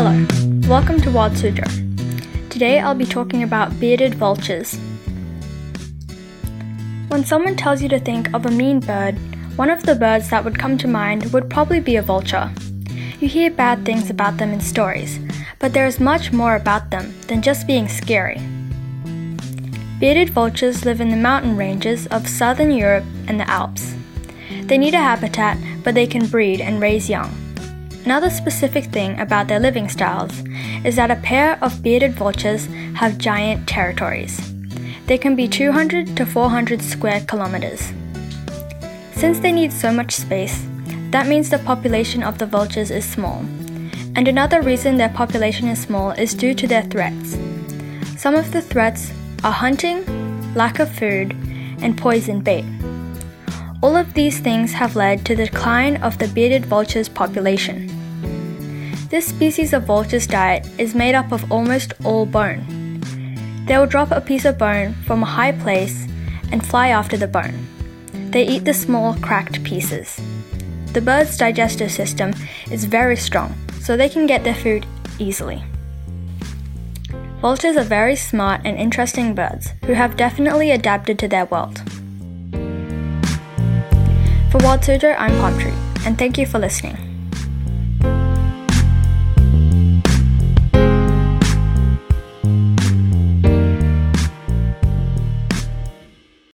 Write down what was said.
Hello, welcome to Wild Suzhou. Today I'll be talking about bearded vultures. When someone tells you to think of a mean bird, one of the birds that would come to mind would probably be a vulture. You hear bad things about them in stories, but there is much more about them than just being scary. Bearded vultures live in the mountain ranges of southern Europe and the Alps. They need a habitat, but they can breed and raise young. Another specific thing about their living styles is that a pair of bearded vultures have giant territories. They can be 200 to 400 square kilometers. Since they need so much space, that means the population of the vultures is small. And another reason their population is small is due to their threats. Some of the threats are hunting, lack of food, and poison bait. All of these things have led to the decline of the bearded vulture's population. This species of vulture's diet is made up of almost all bone. They will drop a piece of bone from a high place and fly after the bone. They eat the small, cracked pieces. The bird's digestive system is very strong, so they can get their food easily. Vultures are very smart and interesting birds who have definitely adapted to their world. For Wild Suzhou, I'm Palm Tree, and thank you for listening.